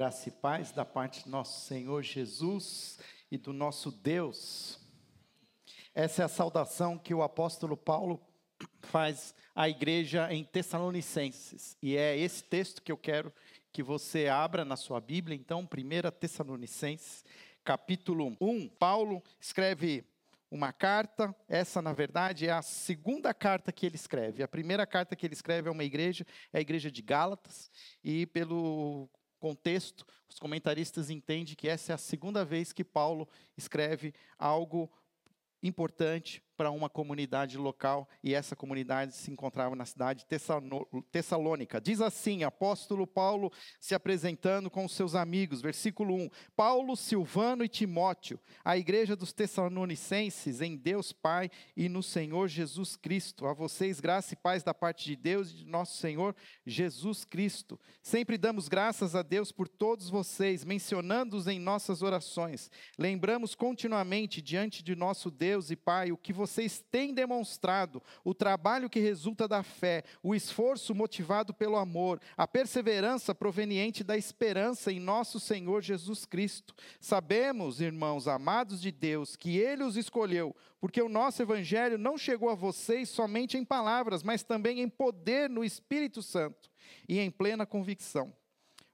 Graça e paz da parte do nosso Senhor Jesus e do nosso Deus. Essa é a saudação que o apóstolo Paulo faz à igreja em Tessalonicenses. E é esse texto que eu quero que você abra na sua Bíblia. Então, 1 Tessalonicenses, capítulo 1. Paulo escreve uma carta. Essa, na verdade, é a segunda carta que ele escreve. A primeira carta que ele escreve é uma igreja, é a igreja de Gálatas. E pelo contexto, os comentaristas entendem que essa é a segunda vez que Paulo escreve algo importante para uma comunidade local e essa comunidade se encontrava na cidade de Tessalônica. Diz assim, apóstolo Paulo se apresentando com os seus amigos, versículo 1: Paulo, Silvano e Timóteo, a igreja dos Tessalonicenses em Deus Pai e no Senhor Jesus Cristo. A vocês graça e paz da parte de Deus e de nosso Senhor Jesus Cristo. Sempre damos graças a Deus por todos vocês, mencionando-os em nossas orações. Lembramos continuamente diante de nosso Deus e Pai o que vocês vocês têm demonstrado, o trabalho que resulta da fé, o esforço motivado pelo amor, a perseverança proveniente da esperança em nosso Senhor Jesus Cristo. Sabemos, irmãos amados de Deus, que Ele os escolheu, porque o nosso Evangelho não chegou a vocês somente em palavras, mas também em poder no Espírito Santo e em plena convicção.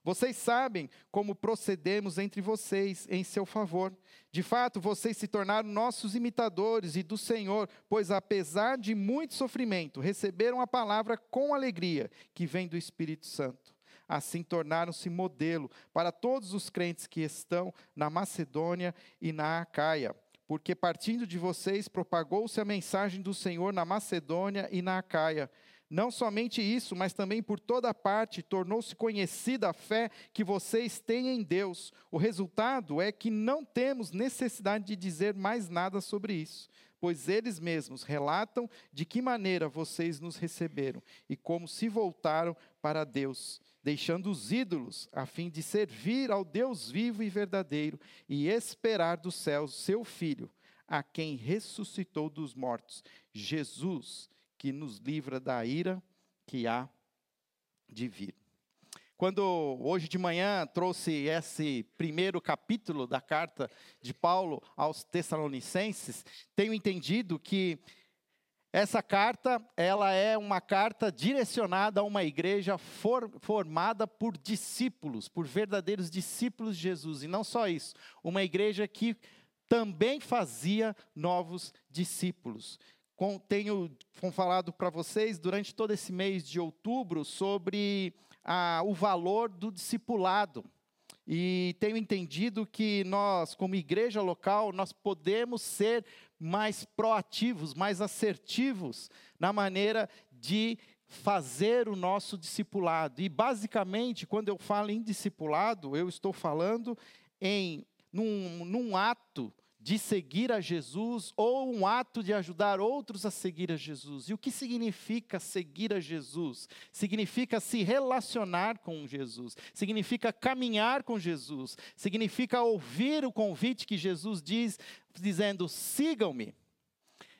Vocês sabem como procedemos entre vocês em seu favor. De fato, vocês se tornaram nossos imitadores e do Senhor, pois apesar de muito sofrimento, receberam a palavra com alegria que vem do Espírito Santo. Assim tornaram-se modelo para todos os crentes que estão na Macedônia e na Acaia porque partindo de vocês propagou-se a mensagem do Senhor na Macedônia e na Acaia. Não somente isso, mas também por toda parte tornou-se conhecida a fé que vocês têm em Deus. O resultado é que não temos necessidade de dizer mais nada sobre isso, pois eles mesmos relatam de que maneira vocês nos receberam e como se voltaram para Deus, deixando os ídolos, a fim de servir ao Deus vivo e verdadeiro e esperar dos céus seu Filho, a quem ressuscitou dos mortos, Jesus que nos livra da ira que há de vir. Quando hoje de manhã trouxe esse primeiro capítulo da carta de Paulo aos Tessalonicenses, tenho entendido que essa carta, ela é uma carta direcionada a uma igreja for, formada por discípulos, por verdadeiros discípulos de Jesus, e não só isso, uma igreja que também fazia novos discípulos tenho falado para vocês durante todo esse mês de outubro sobre o valor do discipulado. E tenho entendido que nós, como igreja local, nós podemos ser mais proativos, mais assertivos na maneira de fazer o nosso discipulado. E basicamente, quando eu falo em discipulado, eu estou falando em num, num ato de seguir a Jesus ou um ato de ajudar outros a seguir a Jesus. E o que significa seguir a Jesus? Significa se relacionar com Jesus, significa caminhar com Jesus, significa ouvir o convite que Jesus diz, dizendo: sigam-me.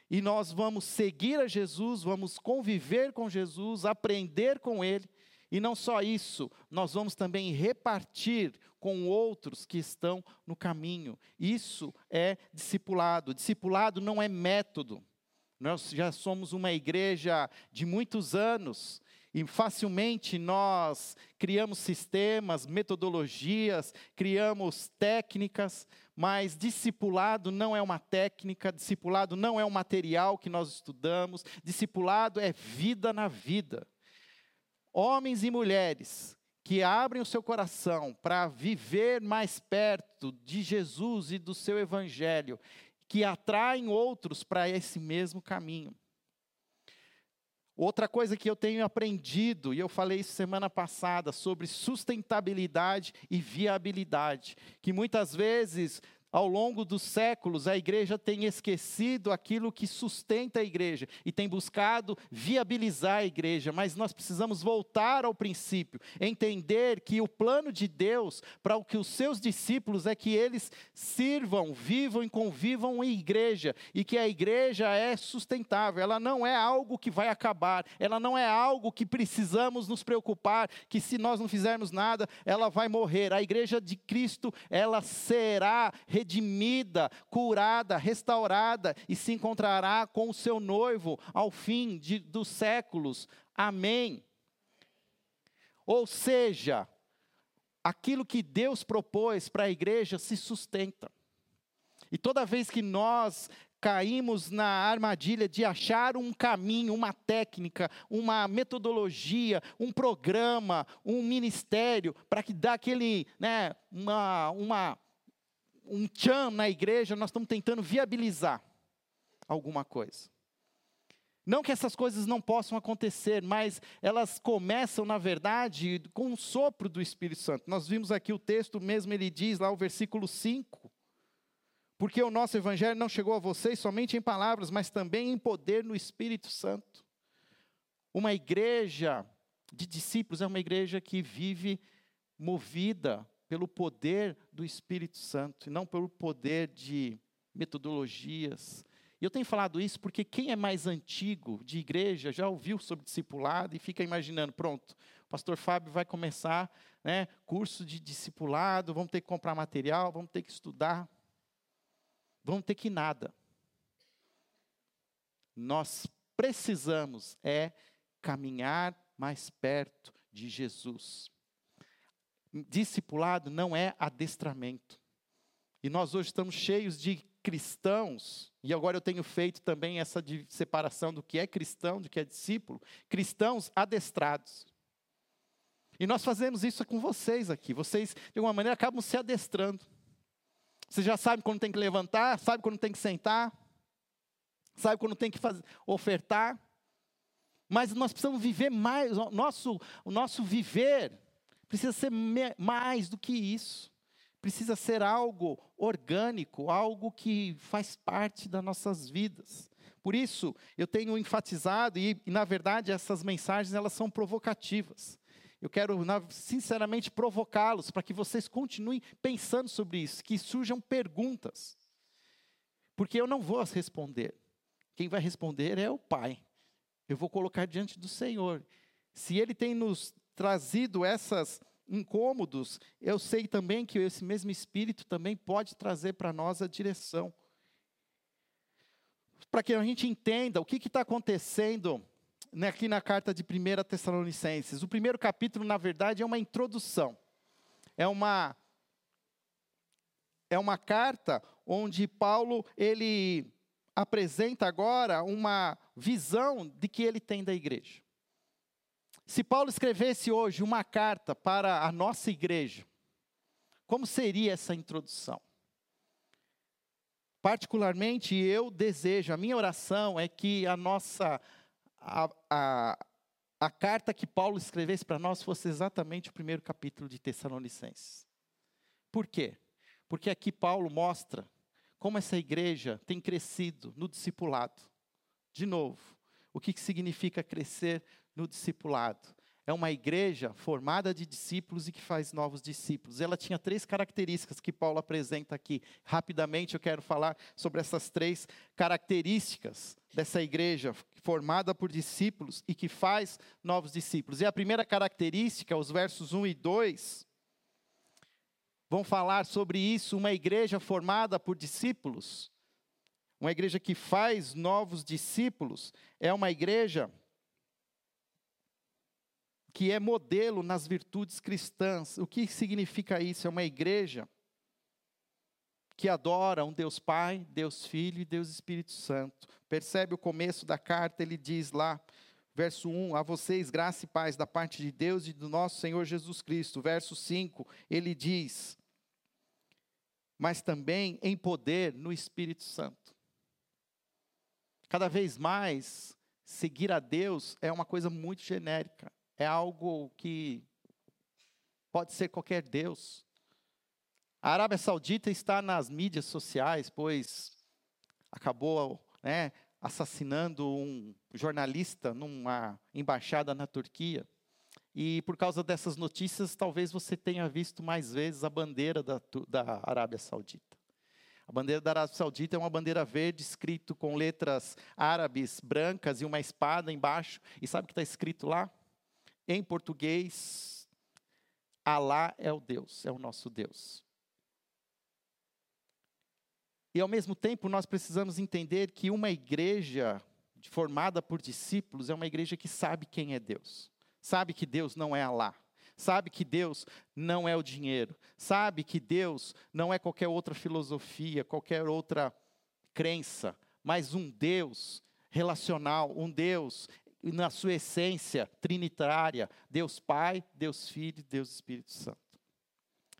E nós vamos seguir a Jesus, vamos conviver com Jesus, aprender com Ele e não só isso, nós vamos também repartir com outros que estão no caminho. Isso é discipulado. Discipulado não é método. Nós já somos uma igreja de muitos anos e facilmente nós criamos sistemas, metodologias, criamos técnicas, mas discipulado não é uma técnica, discipulado não é um material que nós estudamos, discipulado é vida na vida homens e mulheres que abrem o seu coração para viver mais perto de Jesus e do seu evangelho, que atraem outros para esse mesmo caminho. Outra coisa que eu tenho aprendido, e eu falei isso semana passada, sobre sustentabilidade e viabilidade, que muitas vezes ao longo dos séculos, a igreja tem esquecido aquilo que sustenta a igreja e tem buscado viabilizar a igreja, mas nós precisamos voltar ao princípio, entender que o plano de Deus para o que os seus discípulos é que eles sirvam, vivam e convivam em igreja e que a igreja é sustentável, ela não é algo que vai acabar, ela não é algo que precisamos nos preocupar, que se nós não fizermos nada, ela vai morrer. A igreja de Cristo, ela será redimida, curada, restaurada e se encontrará com o seu noivo ao fim de, dos séculos. Amém. Ou seja, aquilo que Deus propôs para a igreja se sustenta. E toda vez que nós caímos na armadilha de achar um caminho, uma técnica, uma metodologia, um programa, um ministério para que dá aquele, né, uma, uma um tchan na igreja, nós estamos tentando viabilizar alguma coisa. Não que essas coisas não possam acontecer, mas elas começam, na verdade, com o sopro do Espírito Santo. Nós vimos aqui o texto mesmo, ele diz lá, o versículo 5. Porque o nosso evangelho não chegou a vocês somente em palavras, mas também em poder no Espírito Santo. Uma igreja de discípulos é uma igreja que vive movida pelo poder do Espírito Santo e não pelo poder de metodologias. E eu tenho falado isso porque quem é mais antigo de igreja já ouviu sobre discipulado e fica imaginando, pronto, o pastor Fábio vai começar, né, curso de discipulado, vamos ter que comprar material, vamos ter que estudar, vamos ter que nada. Nós precisamos é caminhar mais perto de Jesus discipulado não é adestramento. E nós hoje estamos cheios de cristãos, e agora eu tenho feito também essa separação do que é cristão, do que é discípulo, cristãos adestrados. E nós fazemos isso com vocês aqui. Vocês, de alguma maneira, acabam se adestrando. Você já sabe quando tem que levantar, sabe quando tem que sentar, sabe quando tem que fazer, ofertar. Mas nós precisamos viver mais, o nosso, o nosso viver Precisa ser mais do que isso. Precisa ser algo orgânico, algo que faz parte das nossas vidas. Por isso, eu tenho enfatizado, e, e na verdade essas mensagens elas são provocativas. Eu quero, sinceramente, provocá-los para que vocês continuem pensando sobre isso, que surjam perguntas. Porque eu não vou as responder. Quem vai responder é o Pai. Eu vou colocar diante do Senhor. Se Ele tem nos trazido esses incômodos, eu sei também que esse mesmo Espírito também pode trazer para nós a direção. Para que a gente entenda o que está acontecendo né, aqui na carta de 1 Tessalonicenses. O primeiro capítulo, na verdade, é uma introdução. É uma é uma carta onde Paulo ele apresenta agora uma visão de que ele tem da igreja. Se Paulo escrevesse hoje uma carta para a nossa igreja, como seria essa introdução? Particularmente, eu desejo, a minha oração é que a nossa, a, a, a carta que Paulo escrevesse para nós fosse exatamente o primeiro capítulo de Tessalonicenses. Por quê? Porque aqui Paulo mostra como essa igreja tem crescido no discipulado. De novo, o que significa crescer no discipulado. É uma igreja formada de discípulos e que faz novos discípulos. Ela tinha três características que Paulo apresenta aqui. Rapidamente eu quero falar sobre essas três características dessa igreja formada por discípulos e que faz novos discípulos. E a primeira característica, os versos 1 e 2, vão falar sobre isso, uma igreja formada por discípulos. Uma igreja que faz novos discípulos é uma igreja que é modelo nas virtudes cristãs. O que significa isso? É uma igreja que adora um Deus Pai, Deus Filho e Deus Espírito Santo. Percebe o começo da carta, ele diz lá, verso 1, a vocês graça e paz da parte de Deus e do nosso Senhor Jesus Cristo. Verso 5, ele diz, mas também em poder no Espírito Santo. Cada vez mais, seguir a Deus é uma coisa muito genérica é algo que pode ser qualquer Deus. A Arábia Saudita está nas mídias sociais, pois acabou né, assassinando um jornalista numa embaixada na Turquia. E por causa dessas notícias, talvez você tenha visto mais vezes a bandeira da, da Arábia Saudita. A bandeira da Arábia Saudita é uma bandeira verde, escrito com letras árabes brancas e uma espada embaixo. E sabe o que está escrito lá? Em português, Alá é o Deus, é o nosso Deus. E ao mesmo tempo, nós precisamos entender que uma igreja formada por discípulos é uma igreja que sabe quem é Deus sabe que Deus não é Alá, sabe que Deus não é o dinheiro, sabe que Deus não é qualquer outra filosofia, qualquer outra crença, mas um Deus relacional, um Deus na sua essência trinitária, Deus Pai, Deus Filho, Deus Espírito Santo.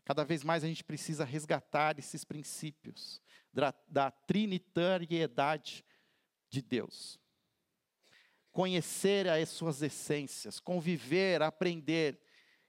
Cada vez mais a gente precisa resgatar esses princípios da, da trinitariedade de Deus conhecer as suas essências, conviver, aprender.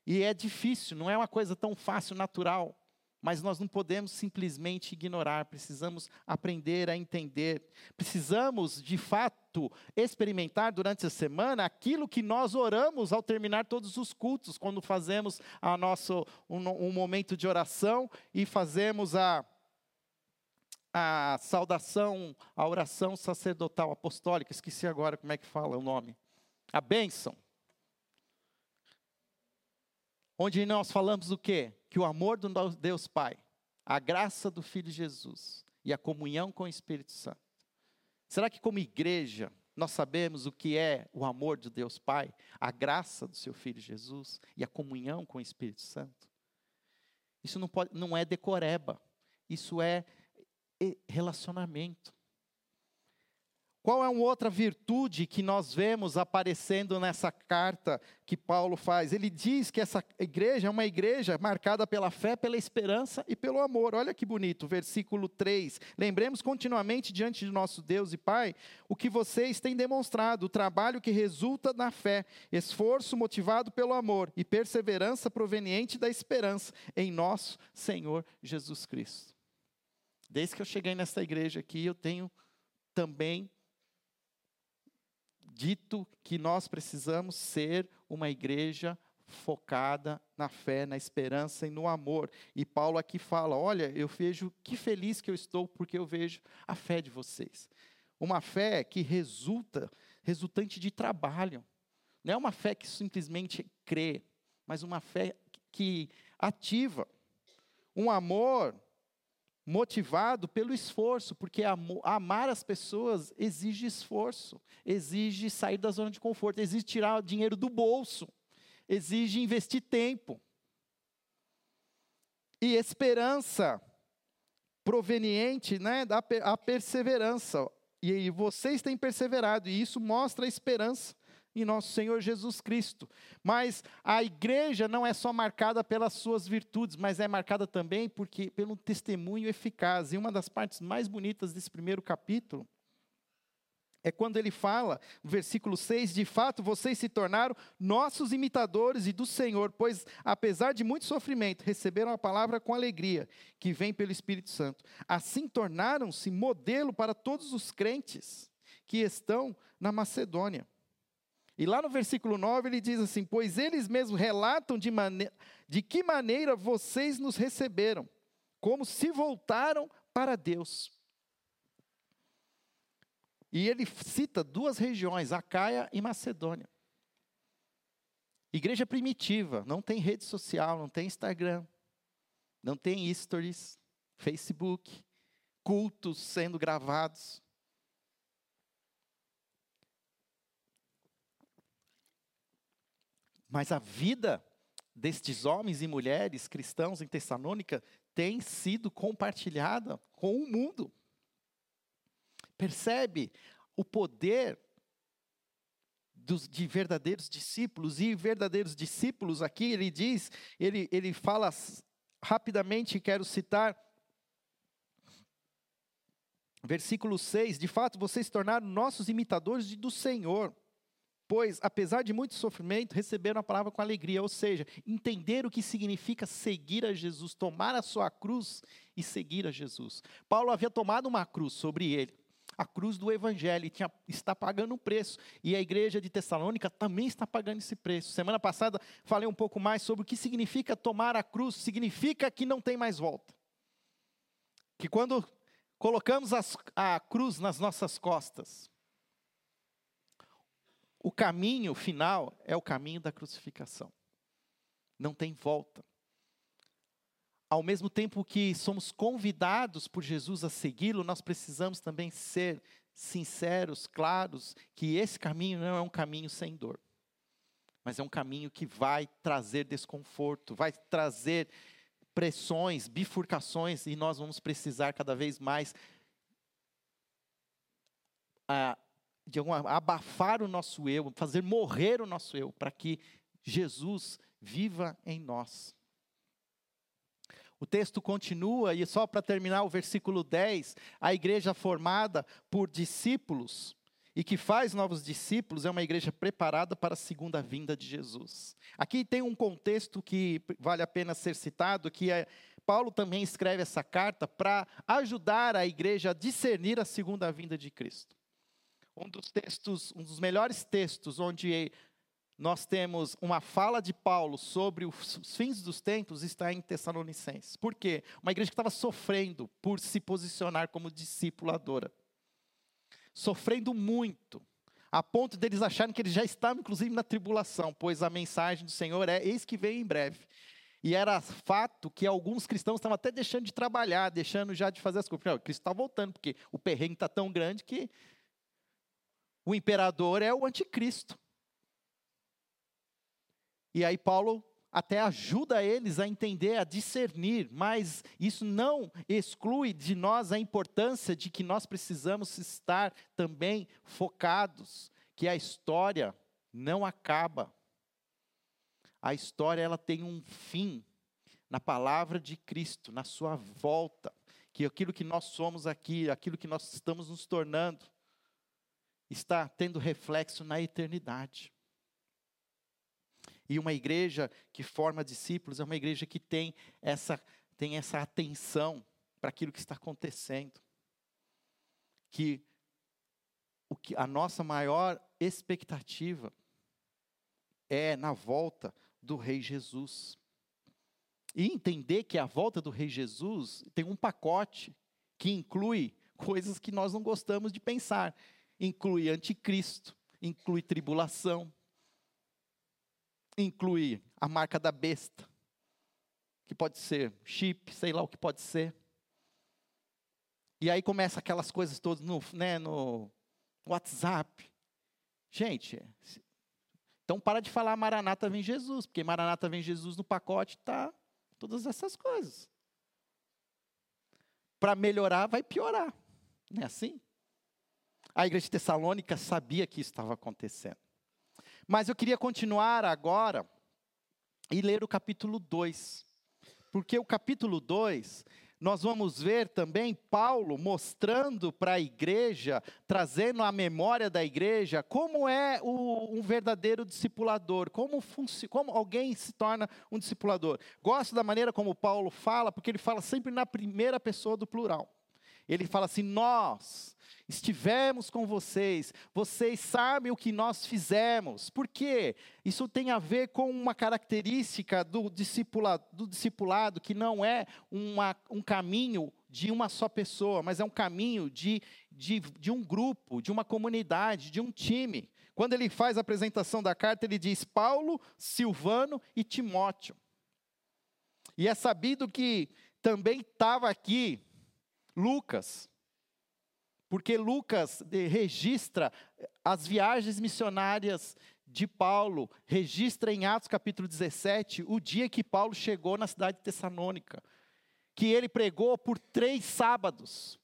E é difícil, não é uma coisa tão fácil, natural. Mas nós não podemos simplesmente ignorar, precisamos aprender a entender. Precisamos, de fato, experimentar durante a semana aquilo que nós oramos ao terminar todos os cultos, quando fazemos a nosso, um, um momento de oração e fazemos a, a saudação, a oração sacerdotal apostólica, esqueci agora como é que fala o nome. A bênção. Onde nós falamos o quê? Que o amor do Deus Pai, a graça do Filho Jesus e a comunhão com o Espírito Santo. Será que como igreja nós sabemos o que é o amor de Deus Pai, a graça do seu Filho Jesus e a comunhão com o Espírito Santo? Isso não, pode, não é decoreba, isso é relacionamento. Qual é uma outra virtude que nós vemos aparecendo nessa carta que Paulo faz? Ele diz que essa igreja é uma igreja marcada pela fé, pela esperança e pelo amor. Olha que bonito, versículo 3. Lembremos continuamente diante de nosso Deus e Pai o que vocês têm demonstrado, o trabalho que resulta na fé, esforço motivado pelo amor e perseverança proveniente da esperança em nosso Senhor Jesus Cristo. Desde que eu cheguei nessa igreja aqui, eu tenho também dito que nós precisamos ser uma igreja focada na fé, na esperança e no amor. E Paulo aqui fala: Olha, eu vejo que feliz que eu estou porque eu vejo a fé de vocês. Uma fé que resulta, resultante de trabalho. Não é uma fé que simplesmente crê, mas uma fé que ativa. Um amor motivado pelo esforço, porque amar as pessoas exige esforço, exige sair da zona de conforto, exige tirar dinheiro do bolso, exige investir tempo. E esperança proveniente né, da perseverança. E vocês têm perseverado, e isso mostra a esperança em nosso Senhor Jesus Cristo. Mas a igreja não é só marcada pelas suas virtudes, mas é marcada também porque pelo testemunho eficaz. E uma das partes mais bonitas desse primeiro capítulo é quando ele fala, no versículo 6, de fato vocês se tornaram nossos imitadores e do Senhor, pois apesar de muito sofrimento, receberam a palavra com alegria, que vem pelo Espírito Santo. Assim tornaram-se modelo para todos os crentes que estão na Macedônia. E lá no versículo 9 ele diz assim: Pois eles mesmos relatam de, de que maneira vocês nos receberam, como se voltaram para Deus. E ele cita duas regiões, Acaia e Macedônia. Igreja primitiva, não tem rede social, não tem Instagram, não tem stories, Facebook, cultos sendo gravados. Mas a vida destes homens e mulheres cristãos em Tessalônica tem sido compartilhada com o mundo. Percebe o poder dos, de verdadeiros discípulos, e verdadeiros discípulos aqui, ele diz, ele, ele fala rapidamente, quero citar, versículo 6: De fato, vocês se tornaram nossos imitadores do Senhor pois, apesar de muito sofrimento, receberam a palavra com alegria, ou seja, entender o que significa seguir a Jesus, tomar a sua cruz e seguir a Jesus. Paulo havia tomado uma cruz sobre ele, a cruz do Evangelho, e tinha, está pagando um preço, e a igreja de Tessalônica também está pagando esse preço. Semana passada falei um pouco mais sobre o que significa tomar a cruz, significa que não tem mais volta. Que quando colocamos as, a cruz nas nossas costas, o caminho final é o caminho da crucificação. Não tem volta. Ao mesmo tempo que somos convidados por Jesus a segui-lo, nós precisamos também ser sinceros, claros, que esse caminho não é um caminho sem dor, mas é um caminho que vai trazer desconforto, vai trazer pressões, bifurcações, e nós vamos precisar cada vez mais ah, de alguma, abafar o nosso eu, fazer morrer o nosso eu, para que Jesus viva em nós. O texto continua, e só para terminar o versículo 10, a igreja formada por discípulos e que faz novos discípulos é uma igreja preparada para a segunda vinda de Jesus. Aqui tem um contexto que vale a pena ser citado, que é Paulo também escreve essa carta para ajudar a igreja a discernir a segunda vinda de Cristo um dos textos, um dos melhores textos onde nós temos uma fala de Paulo sobre os fins dos tempos está em Tessalonicenses. Por quê? Uma igreja que estava sofrendo por se posicionar como discipuladora. Sofrendo muito, a ponto deles acharem que eles já estavam, inclusive, na tribulação, pois a mensagem do Senhor é: eis que vem em breve. E era fato que alguns cristãos estavam até deixando de trabalhar, deixando já de fazer as coisas. Cristo está voltando, porque o perrengue está tão grande que o imperador é o anticristo. E aí Paulo até ajuda eles a entender, a discernir, mas isso não exclui de nós a importância de que nós precisamos estar também focados, que a história não acaba. A história ela tem um fim na palavra de Cristo, na sua volta, que aquilo que nós somos aqui, aquilo que nós estamos nos tornando, está tendo reflexo na eternidade. E uma igreja que forma discípulos é uma igreja que tem essa, tem essa atenção para aquilo que está acontecendo. Que, o que a nossa maior expectativa é na volta do Rei Jesus. E entender que a volta do Rei Jesus tem um pacote que inclui coisas que nós não gostamos de pensar inclui anticristo, inclui tribulação, inclui a marca da besta, que pode ser chip, sei lá o que pode ser. E aí começa aquelas coisas todas no, né, no WhatsApp. Gente, então para de falar Maranata vem Jesus, porque Maranata vem Jesus no pacote tá todas essas coisas. Para melhorar vai piorar. Não é assim? A igreja de Tessalônica sabia que isso estava acontecendo. Mas eu queria continuar agora e ler o capítulo 2. Porque o capítulo 2, nós vamos ver também Paulo mostrando para a igreja, trazendo à memória da igreja, como é o, um verdadeiro discipulador, como, como alguém se torna um discipulador. Gosto da maneira como Paulo fala, porque ele fala sempre na primeira pessoa do plural. Ele fala assim: Nós estivemos com vocês, vocês sabem o que nós fizemos. Por quê? Isso tem a ver com uma característica do discipulado, do discipulado que não é uma, um caminho de uma só pessoa, mas é um caminho de, de, de um grupo, de uma comunidade, de um time. Quando ele faz a apresentação da carta, ele diz Paulo, Silvano e Timóteo. E é sabido que também estava aqui Lucas, porque Lucas registra as viagens missionárias de Paulo, registra em Atos capítulo 17 o dia que Paulo chegou na cidade de Tessalônica, que ele pregou por três sábados.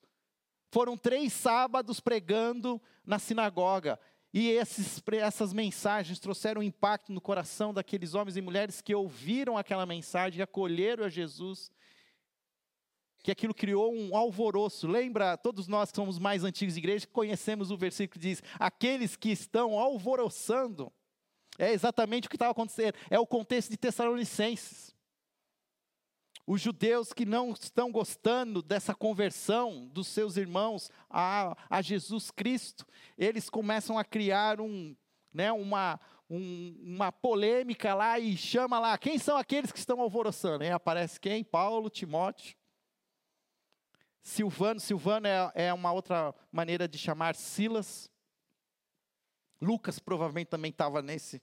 Foram três sábados pregando na sinagoga. E esses, essas mensagens trouxeram impacto no coração daqueles homens e mulheres que ouviram aquela mensagem acolheram a Jesus que aquilo criou um alvoroço. Lembra, todos nós que somos mais antigos de igreja, conhecemos o versículo que diz: aqueles que estão alvoroçando. É exatamente o que estava acontecendo. É o contexto de Tessalonicenses. Os judeus que não estão gostando dessa conversão dos seus irmãos a, a Jesus Cristo, eles começam a criar um, né, uma, um, uma polêmica lá e chama lá, quem são aqueles que estão alvoroçando? Aí aparece quem? Paulo, Timóteo. Silvano, Silvano é, é uma outra maneira de chamar Silas. Lucas provavelmente também estava nesse,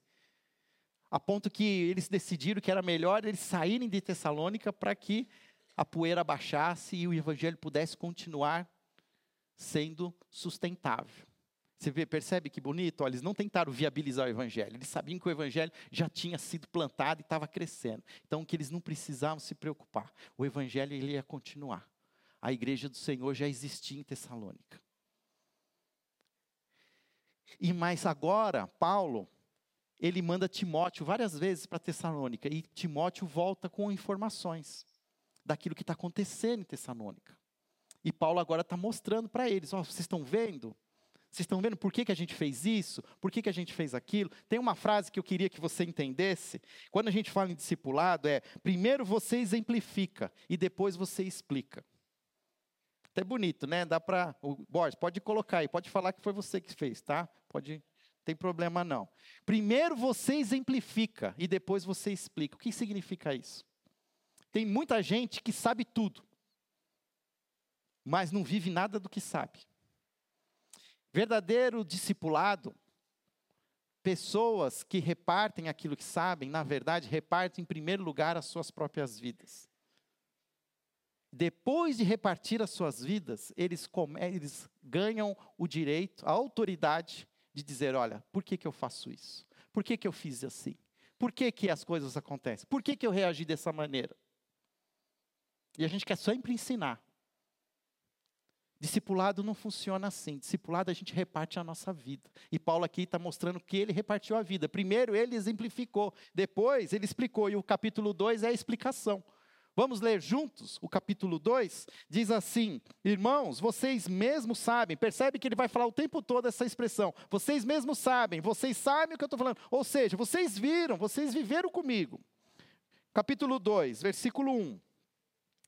a ponto que eles decidiram que era melhor eles saírem de Tessalônica para que a poeira baixasse e o evangelho pudesse continuar sendo sustentável. Você vê, percebe que bonito? Eles não tentaram viabilizar o evangelho, eles sabiam que o evangelho já tinha sido plantado e estava crescendo. Então, que eles não precisavam se preocupar. O evangelho ele ia continuar. A igreja do Senhor já existia em Tessalônica. E mais agora, Paulo, ele manda Timóteo várias vezes para Tessalônica e Timóteo volta com informações daquilo que está acontecendo em Tessalônica. E Paulo agora está mostrando para eles: oh, vocês estão vendo? Vocês estão vendo por que, que a gente fez isso? Por que, que a gente fez aquilo? Tem uma frase que eu queria que você entendesse. Quando a gente fala em discipulado, é: primeiro você exemplifica e depois você explica. Até bonito, né? Dá para. Borges, pode colocar aí, pode falar que foi você que fez, tá? Pode tem problema não. Primeiro você exemplifica e depois você explica. O que significa isso? Tem muita gente que sabe tudo, mas não vive nada do que sabe. Verdadeiro discipulado, pessoas que repartem aquilo que sabem, na verdade, repartem em primeiro lugar as suas próprias vidas. Depois de repartir as suas vidas, eles, eles ganham o direito, a autoridade de dizer: olha, por que, que eu faço isso? Por que, que eu fiz assim? Por que, que as coisas acontecem? Por que, que eu reagi dessa maneira? E a gente quer sempre ensinar. Discipulado não funciona assim. Discipulado a gente reparte a nossa vida. E Paulo aqui está mostrando que ele repartiu a vida. Primeiro ele exemplificou, depois ele explicou. E o capítulo 2 é a explicação. Vamos ler juntos o capítulo 2? Diz assim: Irmãos, vocês mesmos sabem, percebe que ele vai falar o tempo todo essa expressão. Vocês mesmos sabem, vocês sabem o que eu estou falando. Ou seja, vocês viram, vocês viveram comigo. Capítulo 2, versículo 1.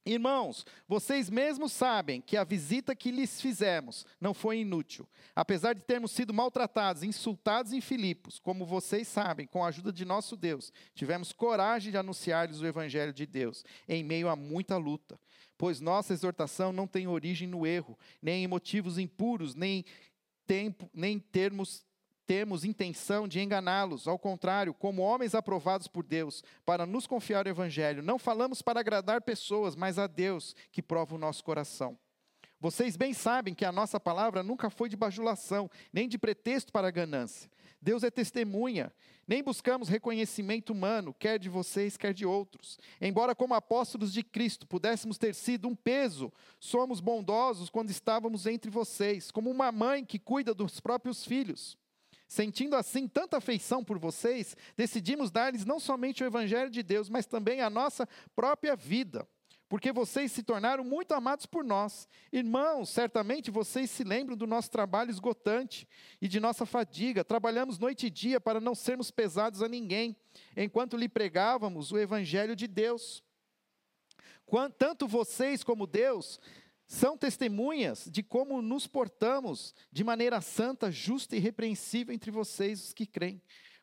Irmãos, vocês mesmos sabem que a visita que lhes fizemos não foi inútil. Apesar de termos sido maltratados, insultados em Filipos, como vocês sabem, com a ajuda de nosso Deus, tivemos coragem de anunciar-lhes o Evangelho de Deus, em meio a muita luta. Pois nossa exortação não tem origem no erro, nem em motivos impuros, nem, tempo, nem termos temos intenção de enganá-los, ao contrário, como homens aprovados por Deus, para nos confiar o Evangelho. Não falamos para agradar pessoas, mas a Deus que prova o nosso coração. Vocês bem sabem que a nossa palavra nunca foi de bajulação, nem de pretexto para ganância. Deus é testemunha. Nem buscamos reconhecimento humano, quer de vocês, quer de outros. Embora, como apóstolos de Cristo, pudéssemos ter sido um peso, somos bondosos quando estávamos entre vocês, como uma mãe que cuida dos próprios filhos. Sentindo assim tanta afeição por vocês, decidimos dar-lhes não somente o Evangelho de Deus, mas também a nossa própria vida, porque vocês se tornaram muito amados por nós. Irmãos, certamente vocês se lembram do nosso trabalho esgotante e de nossa fadiga. Trabalhamos noite e dia para não sermos pesados a ninguém, enquanto lhe pregávamos o Evangelho de Deus. Tanto vocês como Deus são testemunhas de como nos portamos de maneira santa, justa e repreensível entre vocês, os que creem.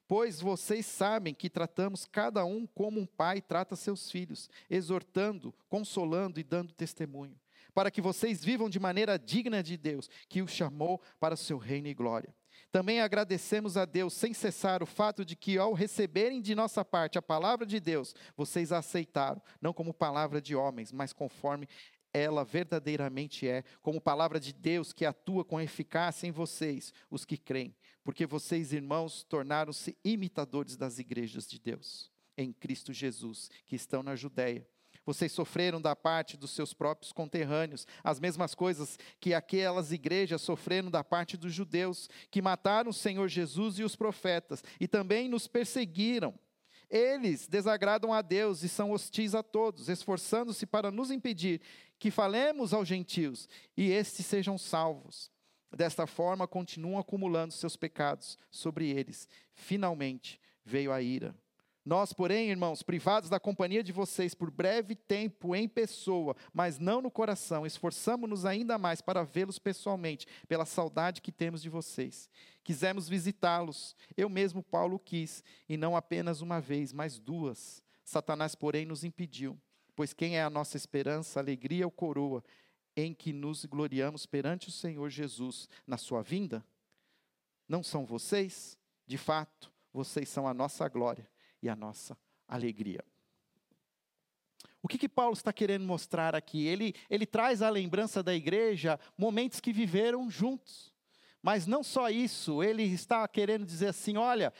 Pois vocês sabem que tratamos cada um como um pai trata seus filhos, exortando, consolando e dando testemunho, para que vocês vivam de maneira digna de Deus, que os chamou para o seu reino e glória. Também agradecemos a Deus sem cessar o fato de que, ao receberem de nossa parte a palavra de Deus, vocês a aceitaram, não como palavra de homens, mas conforme ela verdadeiramente é, como palavra de Deus que atua com eficácia em vocês, os que creem, porque vocês, irmãos, tornaram-se imitadores das igrejas de Deus, em Cristo Jesus, que estão na Judéia. Vocês sofreram da parte dos seus próprios conterrâneos as mesmas coisas que aquelas igrejas sofreram da parte dos judeus, que mataram o Senhor Jesus e os profetas, e também nos perseguiram Eles desagradam a Deus e são hostis a todos, esforçando-se para nos impedir que falemos aos gentios e estes sejam salvos. Desta forma, continuam acumulando seus pecados sobre eles. Finalmente veio a ira. Nós, porém, irmãos, privados da companhia de vocês por breve tempo em pessoa, mas não no coração, esforçamo-nos ainda mais para vê-los pessoalmente, pela saudade que temos de vocês. Quisemos visitá-los, eu mesmo, Paulo, quis, e não apenas uma vez, mas duas. Satanás, porém, nos impediu, pois quem é a nossa esperança, alegria ou coroa, em que nos gloriamos perante o Senhor Jesus na sua vinda? Não são vocês? De fato, vocês são a nossa glória e a nossa alegria. O que, que Paulo está querendo mostrar aqui? Ele, ele traz à lembrança da igreja momentos que viveram juntos. Mas não só isso, ele está querendo dizer assim: olha,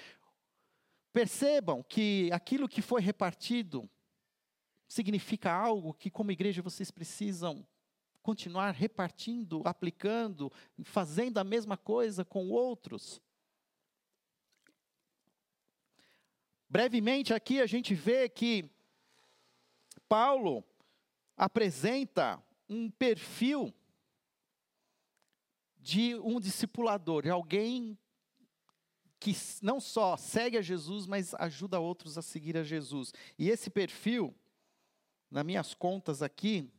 percebam que aquilo que foi repartido significa algo que, como igreja, vocês precisam continuar repartindo, aplicando, fazendo a mesma coisa com outros. Brevemente aqui a gente vê que Paulo apresenta um perfil de um discipulador, de alguém que não só segue a Jesus, mas ajuda outros a seguir a Jesus. E esse perfil, nas minhas contas aqui,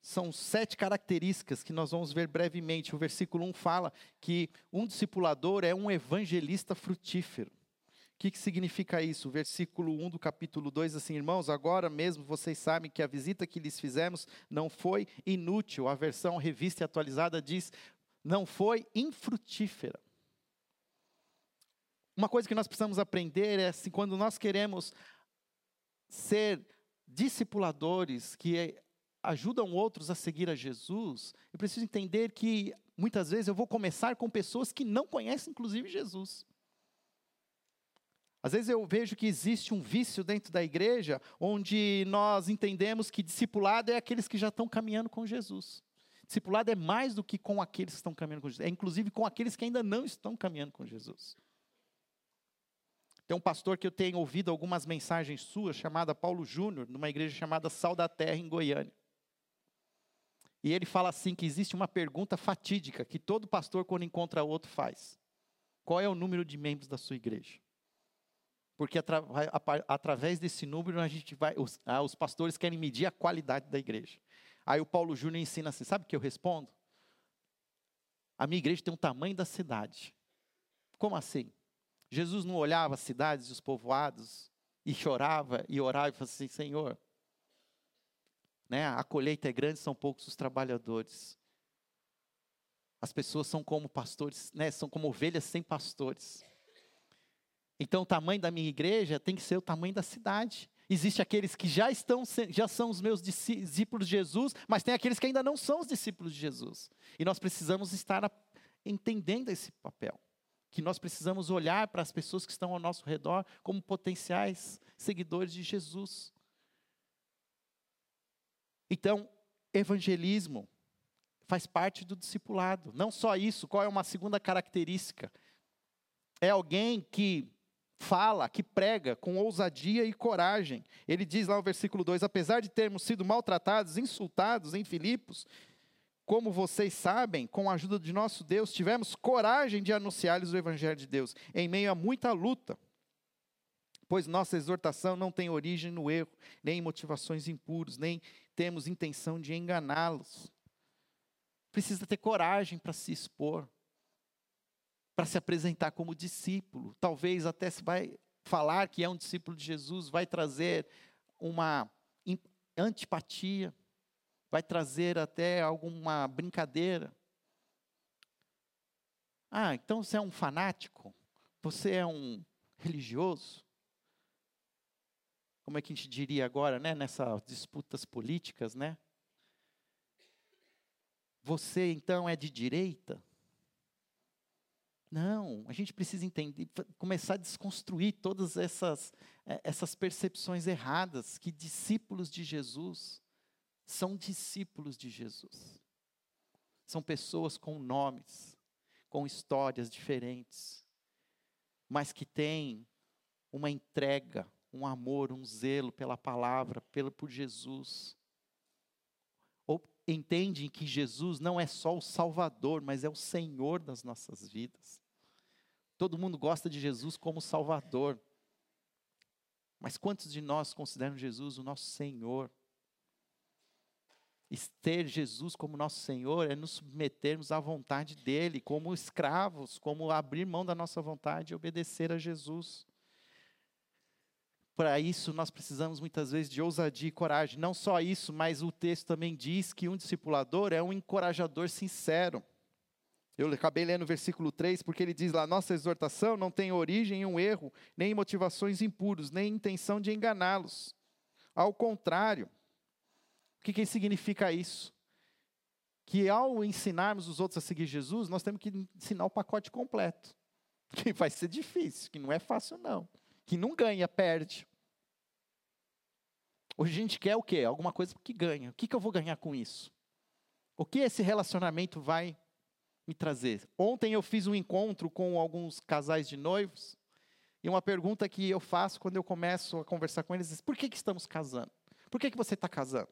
são sete características que nós vamos ver brevemente. O versículo 1 fala que um discipulador é um evangelista frutífero. O que, que significa isso? O versículo 1 do capítulo 2, assim, irmãos, agora mesmo vocês sabem que a visita que lhes fizemos não foi inútil. A versão revista e atualizada diz, não foi infrutífera. Uma coisa que nós precisamos aprender é assim, quando nós queremos ser discipuladores que ajudam outros a seguir a Jesus, eu preciso entender que muitas vezes eu vou começar com pessoas que não conhecem, inclusive, Jesus. Às vezes eu vejo que existe um vício dentro da igreja, onde nós entendemos que discipulado é aqueles que já estão caminhando com Jesus. Discipulado é mais do que com aqueles que estão caminhando com Jesus, é inclusive com aqueles que ainda não estão caminhando com Jesus. Tem um pastor que eu tenho ouvido algumas mensagens suas, chamada Paulo Júnior, numa igreja chamada Sal da Terra, em Goiânia. E ele fala assim: que existe uma pergunta fatídica que todo pastor, quando encontra outro, faz: Qual é o número de membros da sua igreja? porque atra, através desse número a gente vai, os, ah, os pastores querem medir a qualidade da igreja. Aí o Paulo Júnior ensina assim, sabe o que eu respondo? A minha igreja tem o tamanho da cidade. Como assim? Jesus não olhava as cidades e os povoados e chorava e orava e falava assim, Senhor, né, a colheita é grande, são poucos os trabalhadores. As pessoas são como pastores, né, são como ovelhas sem pastores. Então, o tamanho da minha igreja tem que ser o tamanho da cidade. Existem aqueles que já estão, já são os meus discípulos de Jesus, mas tem aqueles que ainda não são os discípulos de Jesus. E nós precisamos estar entendendo esse papel. Que nós precisamos olhar para as pessoas que estão ao nosso redor como potenciais seguidores de Jesus. Então, evangelismo faz parte do discipulado. Não só isso, qual é uma segunda característica? É alguém que fala, que prega com ousadia e coragem. Ele diz lá no versículo 2: Apesar de termos sido maltratados, insultados em Filipos, como vocês sabem, com a ajuda de nosso Deus, tivemos coragem de anunciar-lhes o Evangelho de Deus, em meio a muita luta. Pois nossa exortação não tem origem no erro, nem em motivações impuras, nem temos intenção de enganá-los. Precisa ter coragem para se expor para se apresentar como discípulo. Talvez até se vai falar que é um discípulo de Jesus, vai trazer uma antipatia, vai trazer até alguma brincadeira. Ah, então você é um fanático? Você é um religioso? Como é que a gente diria agora, né, nessas disputas políticas, né? Você então é de direita? Não, a gente precisa entender, começar a desconstruir todas essas, é, essas percepções erradas que discípulos de Jesus são discípulos de Jesus. São pessoas com nomes, com histórias diferentes, mas que têm uma entrega, um amor, um zelo pela palavra, pelo, por Jesus. Ou entendem que Jesus não é só o Salvador, mas é o Senhor das nossas vidas. Todo mundo gosta de Jesus como Salvador. Mas quantos de nós consideram Jesus o nosso Senhor? Ter Jesus como nosso Senhor é nos submetermos à vontade dEle, como escravos, como abrir mão da nossa vontade e obedecer a Jesus. Para isso, nós precisamos muitas vezes de ousadia e coragem. Não só isso, mas o texto também diz que um discipulador é um encorajador sincero. Eu acabei lendo o versículo 3, porque ele diz lá: Nossa exortação não tem origem em um erro, nem em motivações impuros, nem intenção de enganá-los. Ao contrário, que, que significa isso? Que ao ensinarmos os outros a seguir Jesus, nós temos que ensinar o pacote completo. Que vai ser difícil, que não é fácil, não. Que não ganha, perde. Hoje a gente quer o quê? Alguma coisa que ganha. O que, que eu vou ganhar com isso? O que esse relacionamento vai me trazer. Ontem eu fiz um encontro com alguns casais de noivos, e uma pergunta que eu faço quando eu começo a conversar com eles é: por que, que estamos casando? Por que, que você está casando?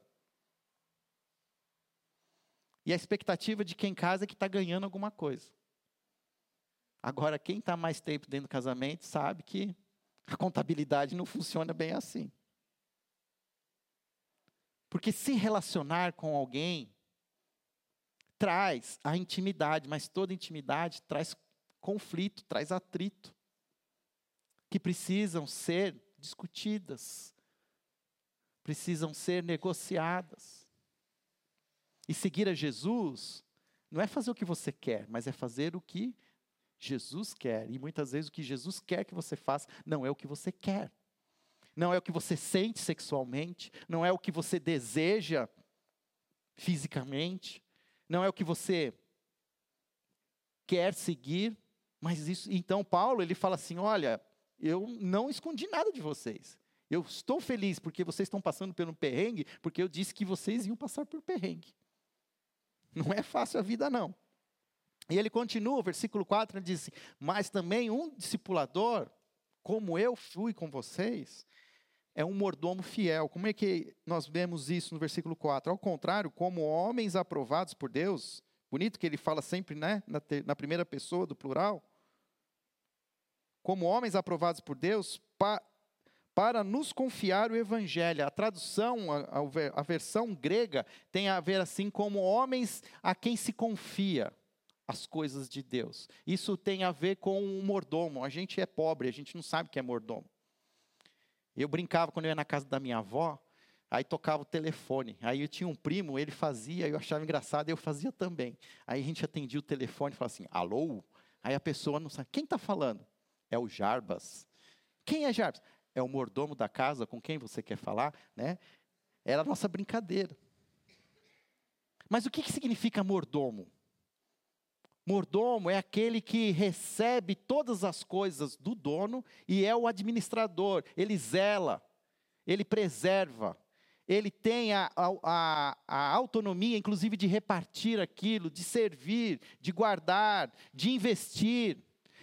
E a expectativa de quem casa é que está ganhando alguma coisa. Agora, quem está mais tempo dentro do casamento sabe que a contabilidade não funciona bem assim. Porque se relacionar com alguém traz a intimidade, mas toda intimidade traz conflito, traz atrito, que precisam ser discutidas, precisam ser negociadas. E seguir a Jesus não é fazer o que você quer, mas é fazer o que Jesus quer. E muitas vezes o que Jesus quer que você faça não é o que você quer. Não é o que você sente sexualmente, não é o que você deseja fisicamente, não é o que você quer seguir, mas isso. Então Paulo ele fala assim: olha, eu não escondi nada de vocês. Eu estou feliz porque vocês estão passando pelo perrengue, porque eu disse que vocês iam passar por perrengue. Não é fácil a vida, não. E ele continua, versículo 4, ele diz: assim, Mas também um discipulador, como eu fui com vocês, é um mordomo fiel. Como é que nós vemos isso no versículo 4? Ao contrário, como homens aprovados por Deus, bonito que ele fala sempre né, na, na primeira pessoa do plural. Como homens aprovados por Deus, pa, para nos confiar o evangelho. A tradução, a, a, versão grega, tem a ver assim como homens a quem se confia as coisas de Deus. Isso tem a ver com o um mordomo. A gente é pobre, a gente não sabe o que é mordomo. Eu brincava quando eu ia na casa da minha avó, aí tocava o telefone. Aí eu tinha um primo, ele fazia, eu achava engraçado, eu fazia também. Aí a gente atendia o telefone e falava assim: alô? Aí a pessoa não sabe, quem está falando? É o Jarbas. Quem é Jarbas? É o mordomo da casa com quem você quer falar, né? Era a nossa brincadeira. Mas o que, que significa mordomo? Mordomo é aquele que recebe todas as coisas do dono e é o administrador. Ele zela, ele preserva, ele tem a, a, a, autonomia, inclusive, de repartir aquilo, de servir, de guardar, de investir.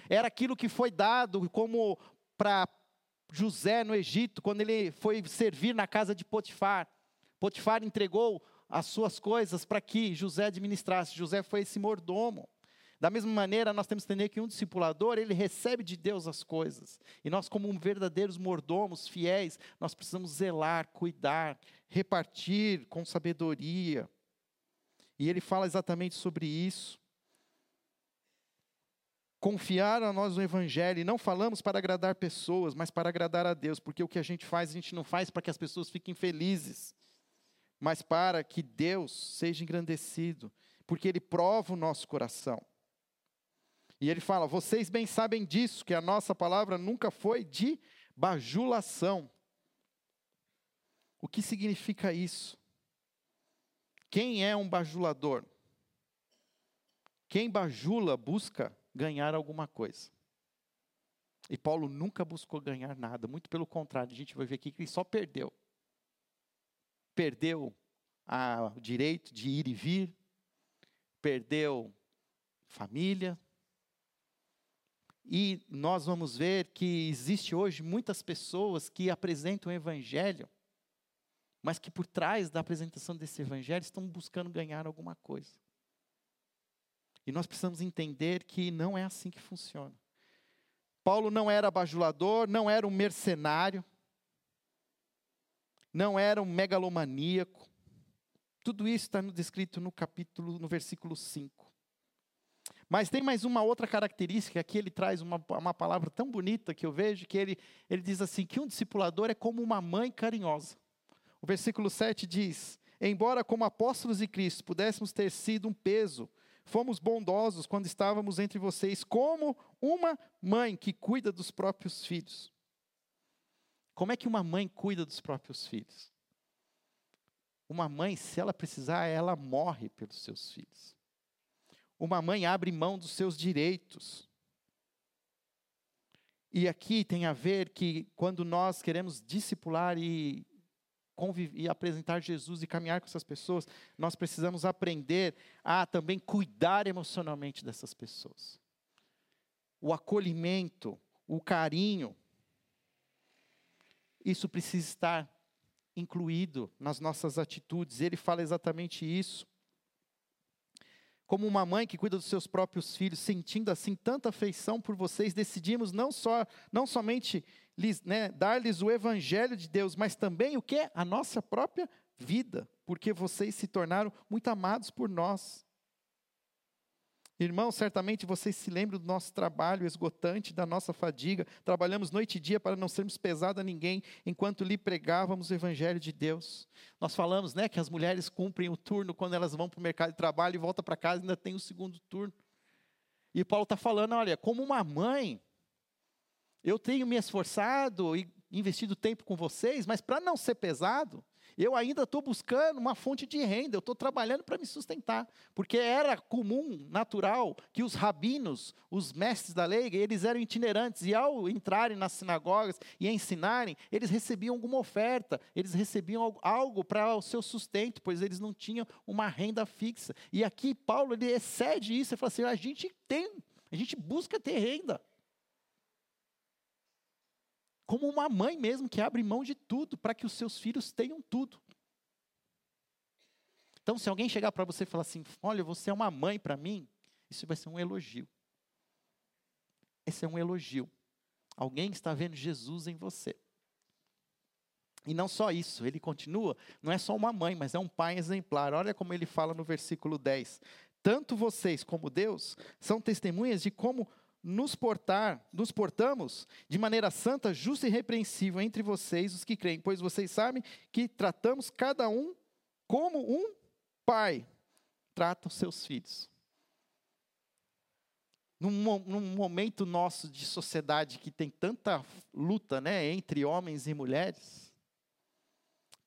Era aquilo que foi dado como para José no Egito, quando ele foi servir na casa de Potifar. Potifar entregou as suas coisas para que José administrasse. José foi esse mordomo. Da mesma maneira, nós temos que entender que um discipulador, ele recebe de Deus as coisas. E nós, como verdadeiros mordomos, fiéis, nós precisamos zelar, cuidar, repartir com sabedoria. E ele fala exatamente sobre isso. Confiar a nós no Evangelho, e não falamos para agradar pessoas, mas para agradar a Deus, porque o que a gente faz, a gente não faz para que as pessoas fiquem felizes, mas para que Deus seja engrandecido, porque Ele prova o nosso coração. E ele fala: vocês bem sabem disso, que a nossa palavra nunca foi de bajulação. O que significa isso? Quem é um bajulador? Quem bajula busca ganhar alguma coisa. E Paulo nunca buscou ganhar nada, muito pelo contrário, a gente vai ver aqui que ele só perdeu. Perdeu a, o direito de ir e vir, perdeu família, E nós vamos ver que existe hoje muitas pessoas que apresentam o evangelho, mas que por trás da apresentação desse evangelho estão buscando ganhar alguma coisa. E nós precisamos entender que não é assim que funciona. Paulo não era bajulador, não era um mercenário, não era um megalomaníaco. Tudo isso está descrito no capítulo, no versículo 5. Mas tem mais uma outra característica, aqui ele traz uma, uma palavra tão bonita que eu vejo, que ele, ele diz assim, que um discipulador é como uma mãe carinhosa. O versículo 7 diz, embora como apóstolos de Cristo pudéssemos ter sido um peso, fomos bondosos quando estávamos entre vocês, como uma mãe que cuida dos próprios filhos. Como é que uma mãe cuida dos próprios filhos? Uma mãe, se ela precisar, ela morre pelos seus filhos. Uma mãe abre mão dos seus direitos. E aqui tem a ver que quando nós queremos discipular e, e apresentar Jesus e caminhar com essas pessoas, nós precisamos aprender a também cuidar emocionalmente dessas pessoas. O acolhimento, o carinho, isso precisa estar incluído nas nossas atitudes. Ele fala exatamente isso como uma mãe que cuida dos seus próprios filhos, sentindo assim tanta afeição por vocês, decidimos não só não somente lhes, né, dar-lhes o evangelho de Deus, mas também o que a nossa própria vida, porque vocês se tornaram muito amados por nós. Irmãos, certamente vocês se lembram do nosso trabalho esgotante, da nossa fadiga. Trabalhamos noite e dia para não sermos pesados a ninguém, enquanto lhe pregávamos o Evangelho de Deus. Nós falamos né, que as mulheres cumprem o turno quando elas vão para o mercado de trabalho e voltam para casa ainda tem o segundo turno. E Paulo está falando: olha, como uma mãe, eu tenho me esforçado e investido tempo com vocês, mas para não ser pesado, eu ainda estou buscando uma fonte de renda, eu estou trabalhando para me sustentar. Porque era comum, natural, que os rabinos, os mestres da lei, eles eram itinerantes, e ao entrarem nas sinagogas e ensinarem, eles recebiam alguma oferta, eles recebiam algo para o seu sustento, pois eles não tinham uma renda fixa. E aqui Paulo ele excede isso, ele fala assim: a gente tem, a gente busca ter renda como uma mãe mesmo que abre mão de tudo para que os seus filhos tenham tudo. Então, se alguém chegar para você e falar assim: Olha, você é uma mãe para mim, isso vai ser um elogio. Esse é um elogio. Alguém está vendo Jesus em você. E não só isso, ele continua, não é só uma mãe, mas é um pai exemplar. Olha como ele fala no versículo 10. Tanto vocês como Deus são testemunhas de como nos portar, nos portamos de maneira santa, justa e repreensível entre vocês, os que creem, pois vocês sabem que tratamos cada um como um pai trata os seus filhos. Num, num momento nosso de sociedade que tem tanta luta né, entre homens e mulheres,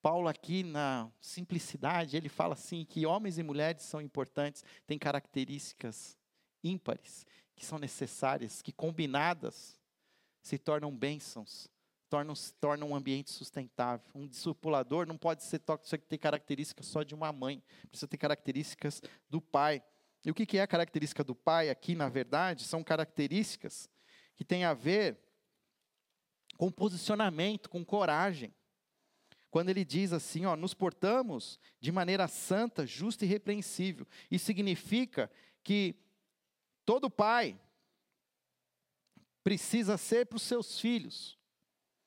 Paulo aqui na simplicidade, ele fala assim que homens e mulheres são importantes, têm características ímpares que são necessárias, que combinadas se tornam bênçãos, tornam, tornam um ambiente sustentável. Um discipulador não pode ser ter características só de uma mãe, precisa ter características do pai. E o que é a característica do pai aqui, na verdade, são características que têm a ver com posicionamento, com coragem. Quando ele diz assim, ó, nos portamos de maneira santa, justa e repreensível. Isso significa que Todo pai precisa ser para os seus filhos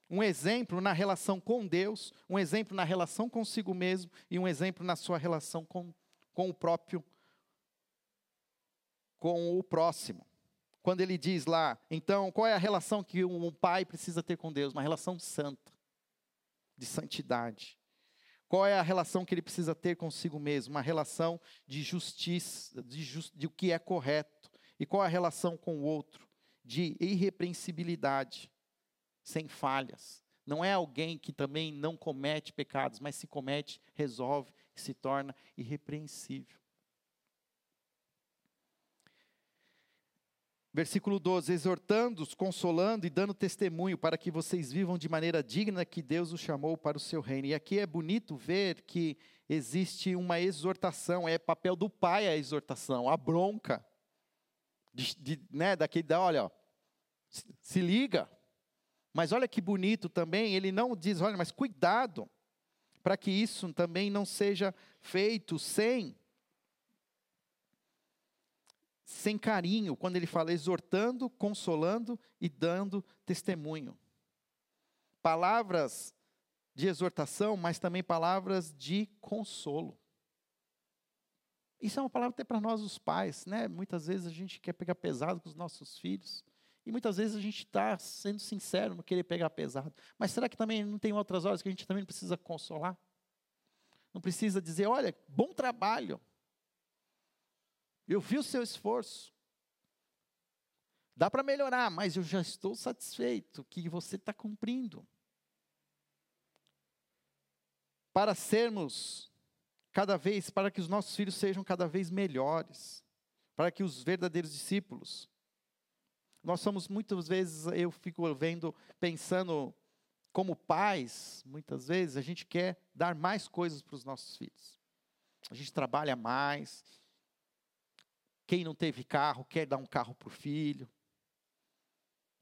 um exemplo na relação com Deus, um exemplo na relação consigo mesmo e um exemplo na sua relação com, com o próprio, com o próximo. Quando ele diz lá, então, qual é a relação que um pai precisa ter com Deus? Uma relação santa, de santidade. Qual é a relação que ele precisa ter consigo mesmo? Uma relação de justiça, de, just, de o que é correto e qual a relação com o outro? De irrepreensibilidade, sem falhas. Não é alguém que também não comete pecados, mas se comete, resolve e se torna irrepreensível. Versículo 12: exortando-os, consolando e dando testemunho para que vocês vivam de maneira digna que Deus os chamou para o seu reino. E aqui é bonito ver que existe uma exortação, é papel do pai a exortação, a bronca de, de, né, daquele da, olha, Se liga. Mas olha que bonito também, ele não diz, olha, mas cuidado, para que isso também não seja feito sem sem carinho, quando ele fala exortando, consolando e dando testemunho. Palavras de exortação, mas também palavras de consolo. Isso é uma palavra até para nós, os pais, né? Muitas vezes a gente quer pegar pesado com os nossos filhos. E muitas vezes a gente está sendo sincero no querer pegar pesado. Mas será que também não tem outras horas que a gente também precisa consolar? Não precisa dizer, olha, bom trabalho. Eu vi o seu esforço. Dá para melhorar, mas eu já estou satisfeito que você está cumprindo. Para sermos cada vez, para que os nossos filhos sejam cada vez melhores, para que os verdadeiros discípulos. Nós somos muitas vezes, eu fico vendo, pensando como pais, muitas vezes a gente quer dar mais coisas para os nossos filhos. A gente trabalha mais, quem não teve carro quer dar um carro para o filho.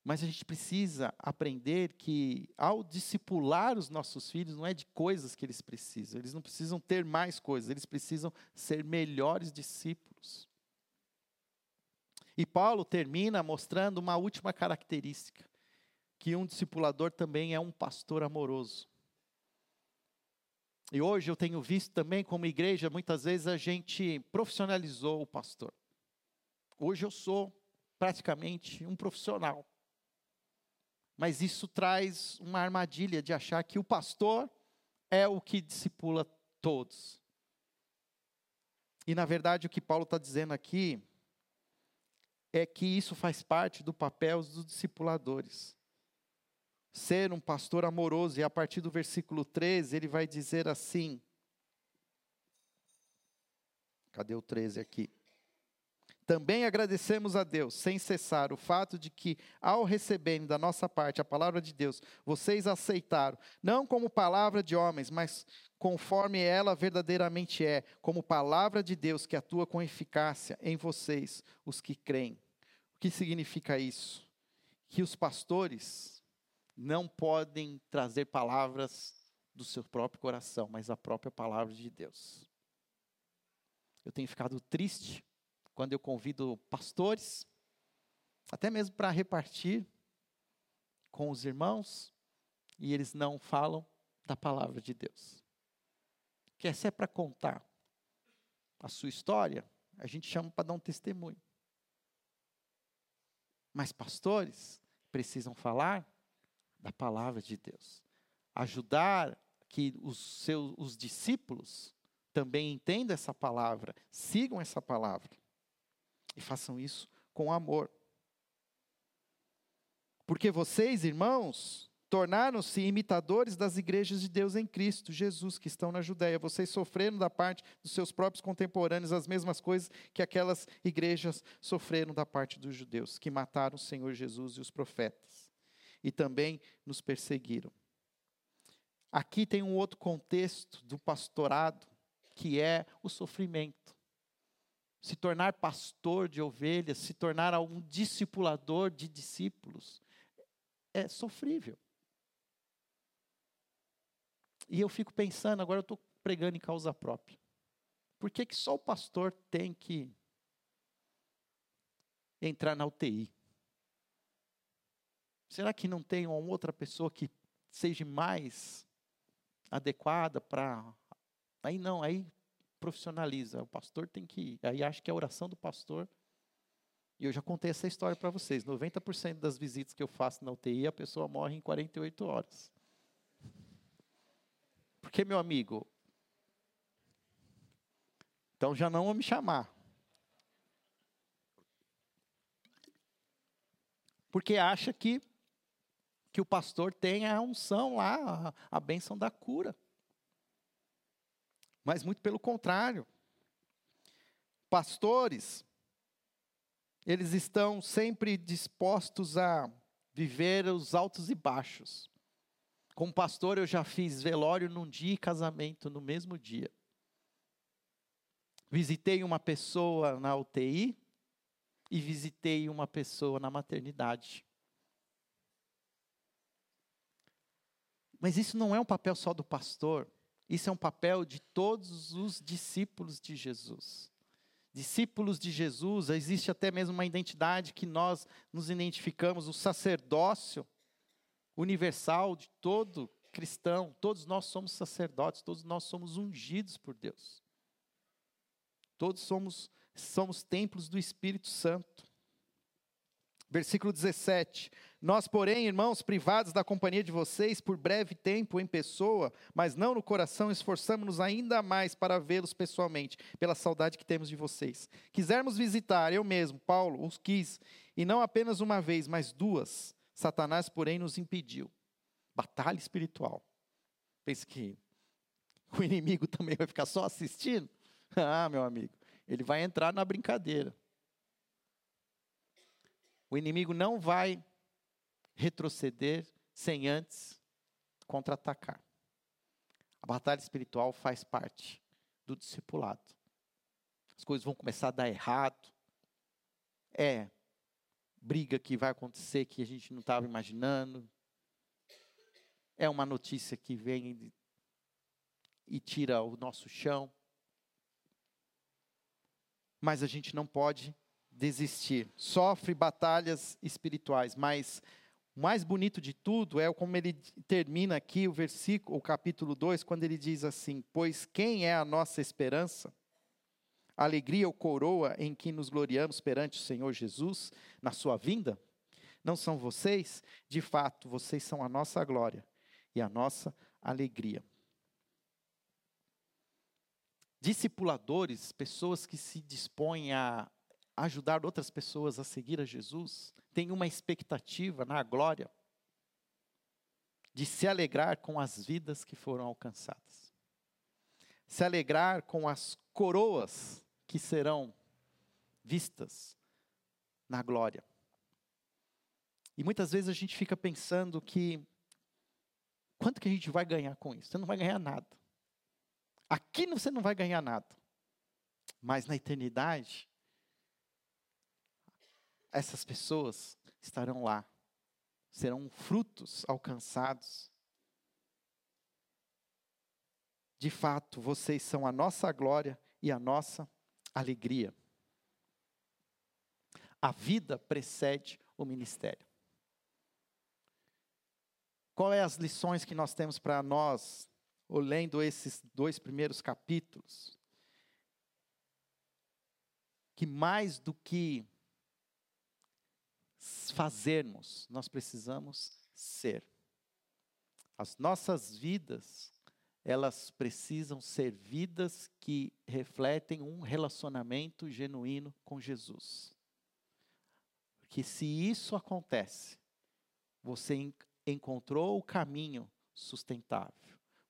Mas a gente precisa aprender que, ao discipular os nossos filhos, não é de coisas que eles precisam. Eles não precisam ter mais coisas, eles precisam ser melhores discípulos. E Paulo termina mostrando uma última característica: que um discipulador também é um pastor amoroso. E hoje eu tenho visto também, como igreja, muitas vezes a gente profissionalizou o pastor. Hoje eu sou praticamente um profissional. Mas isso traz uma armadilha de achar que o pastor é o que discipula todos. E na verdade o que Paulo está dizendo aqui é que isso faz parte do papel dos discipuladores. Ser um pastor amoroso, e a partir do versículo 13 ele vai dizer assim. Cadê o 13 aqui? Também agradecemos a Deus, sem cessar, o fato de que, ao receberem da nossa parte a palavra de Deus, vocês aceitaram, não como palavra de homens, mas conforme ela verdadeiramente é, como palavra de Deus que atua com eficácia em vocês, os que creem. O que significa isso? Que os pastores não podem trazer palavras do seu próprio coração, mas a própria palavra de Deus. Eu tenho ficado triste quando eu convido pastores, até mesmo para repartir com os irmãos, e eles não falam da palavra de Deus. Que se é para contar a sua história, a gente chama para dar um testemunho. Mas pastores precisam falar da palavra de Deus. Ajudar que os seus os discípulos também entendam essa palavra, sigam essa palavra. E façam isso com amor. Porque vocês, irmãos, tornaram-se imitadores das igrejas de Deus em Cristo Jesus que estão na Judéia. Vocês sofreram da parte dos seus próprios contemporâneos as mesmas coisas que aquelas igrejas sofreram da parte dos judeus, que mataram o Senhor Jesus e os profetas. E também nos perseguiram. Aqui tem um outro contexto do pastorado, que é o sofrimento se tornar pastor de ovelhas, se tornar um discipulador de discípulos, é sofrível. E eu fico pensando, agora eu estou pregando em causa própria. Por que, que só o pastor tem que entrar na UTI? Será que não tem uma outra pessoa que seja mais adequada para. Aí não, aí profissionaliza. O pastor tem que ir. Aí acho que é a oração do pastor. E eu já contei essa história para vocês. 90% das visitas que eu faço na UTI, a pessoa morre em 48 horas. Porque, meu amigo, então já não vão me chamar. Porque acha que, que o pastor tem a unção lá, a, a bênção da cura mas muito pelo contrário. Pastores, eles estão sempre dispostos a viver os altos e baixos. Como pastor, eu já fiz velório num dia e casamento no mesmo dia. Visitei uma pessoa na UTI e visitei uma pessoa na maternidade. Mas isso não é um papel só do pastor isso é um papel de todos os discípulos de Jesus. Discípulos de Jesus, existe até mesmo uma identidade que nós nos identificamos, o sacerdócio universal de todo cristão. Todos nós somos sacerdotes, todos nós somos ungidos por Deus. Todos somos, somos templos do Espírito Santo. Versículo 17: Nós, porém, irmãos, privados da companhia de vocês por breve tempo em pessoa, mas não no coração, esforçamos-nos ainda mais para vê-los pessoalmente, pela saudade que temos de vocês. Quisermos visitar, eu mesmo, Paulo, os quis, e não apenas uma vez, mas duas. Satanás, porém, nos impediu. Batalha espiritual. Pense que o inimigo também vai ficar só assistindo? Ah, meu amigo, ele vai entrar na brincadeira. O inimigo não vai retroceder sem antes contra-atacar. A batalha espiritual faz parte do discipulado. As coisas vão começar a dar errado. É briga que vai acontecer que a gente não estava imaginando. É uma notícia que vem e tira o nosso chão. Mas a gente não pode desistir. Sofre batalhas espirituais, mas o mais bonito de tudo é como ele termina aqui o versículo, o capítulo 2, quando ele diz assim: Pois quem é a nossa esperança? Alegria ou coroa em que nos gloriamos perante o Senhor Jesus na sua vinda? Não são vocês? De fato, vocês são a nossa glória e a nossa alegria. Discipuladores, pessoas que se dispõem a ajudar outras pessoas a seguir a Jesus, tem uma expectativa na glória de se alegrar com as vidas que foram alcançadas. Se alegrar com as coroas que serão vistas na glória. E muitas vezes a gente fica pensando que quanto que a gente vai ganhar com isso? Você não vai ganhar nada. Aqui você não vai ganhar nada. Mas na eternidade, essas pessoas estarão lá, serão frutos alcançados. De fato, vocês são a nossa glória e a nossa alegria. A vida precede o ministério. Qual é as lições que nós temos para nós, lendo esses dois primeiros capítulos? Que mais do que fazermos, nós precisamos ser. As nossas vidas, elas precisam ser vidas que refletem um relacionamento genuíno com Jesus. Porque se isso acontece, você encontrou o caminho sustentável.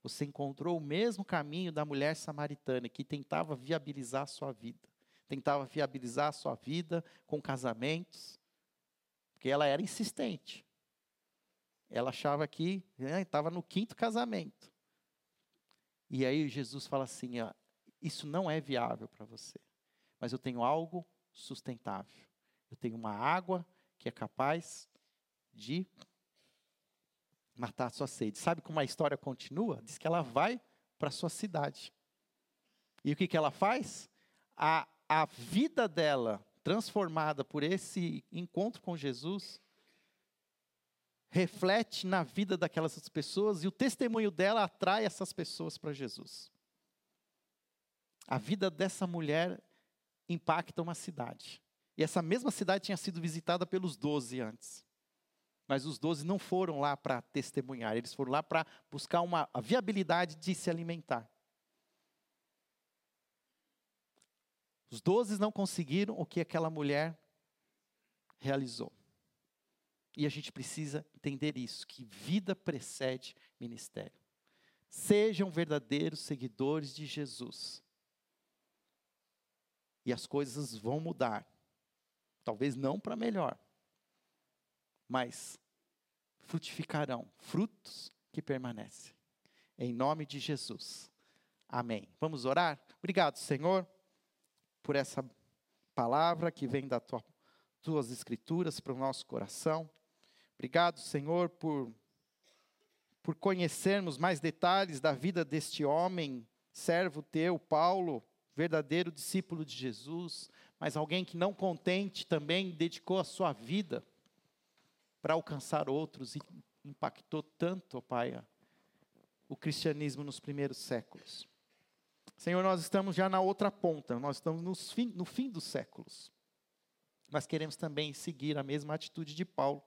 Você encontrou o mesmo caminho da mulher samaritana que tentava viabilizar a sua vida. Tentava viabilizar a sua vida com casamentos, porque ela era insistente. Ela achava que estava né, no quinto casamento. E aí Jesus fala assim: ó, isso não é viável para você, mas eu tenho algo sustentável. Eu tenho uma água que é capaz de matar a sua sede. Sabe como a história continua? Diz que ela vai para a sua cidade. E o que, que ela faz? A, a vida dela transformada por esse encontro com Jesus, reflete na vida daquelas pessoas e o testemunho dela atrai essas pessoas para Jesus. A vida dessa mulher impacta uma cidade. E essa mesma cidade tinha sido visitada pelos doze antes. Mas os doze não foram lá para testemunhar, eles foram lá para buscar uma viabilidade de se alimentar. Os doze não conseguiram o que aquela mulher realizou. E a gente precisa entender isso, que vida precede ministério. Sejam verdadeiros seguidores de Jesus. E as coisas vão mudar. Talvez não para melhor, mas frutificarão frutos que permanecem. Em nome de Jesus. Amém. Vamos orar? Obrigado, Senhor por essa palavra que vem das tua, tuas escrituras para o nosso coração. Obrigado, Senhor, por por conhecermos mais detalhes da vida deste homem, servo teu, Paulo, verdadeiro discípulo de Jesus, mas alguém que não contente também dedicou a sua vida para alcançar outros e impactou tanto, ó Pai, o cristianismo nos primeiros séculos. Senhor, nós estamos já na outra ponta, nós estamos fim, no fim dos séculos. Mas queremos também seguir a mesma atitude de Paulo.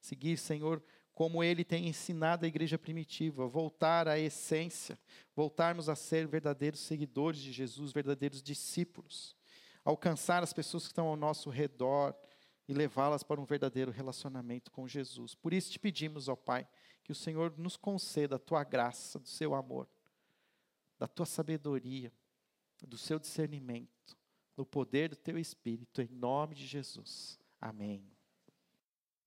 Seguir, Senhor, como ele tem ensinado a igreja primitiva, voltar à essência, voltarmos a ser verdadeiros seguidores de Jesus, verdadeiros discípulos, alcançar as pessoas que estão ao nosso redor e levá-las para um verdadeiro relacionamento com Jesus. Por isso te pedimos, ó Pai, que o Senhor nos conceda a tua graça, do seu amor, da tua sabedoria, do seu discernimento, do poder do teu espírito, em nome de Jesus. Amém.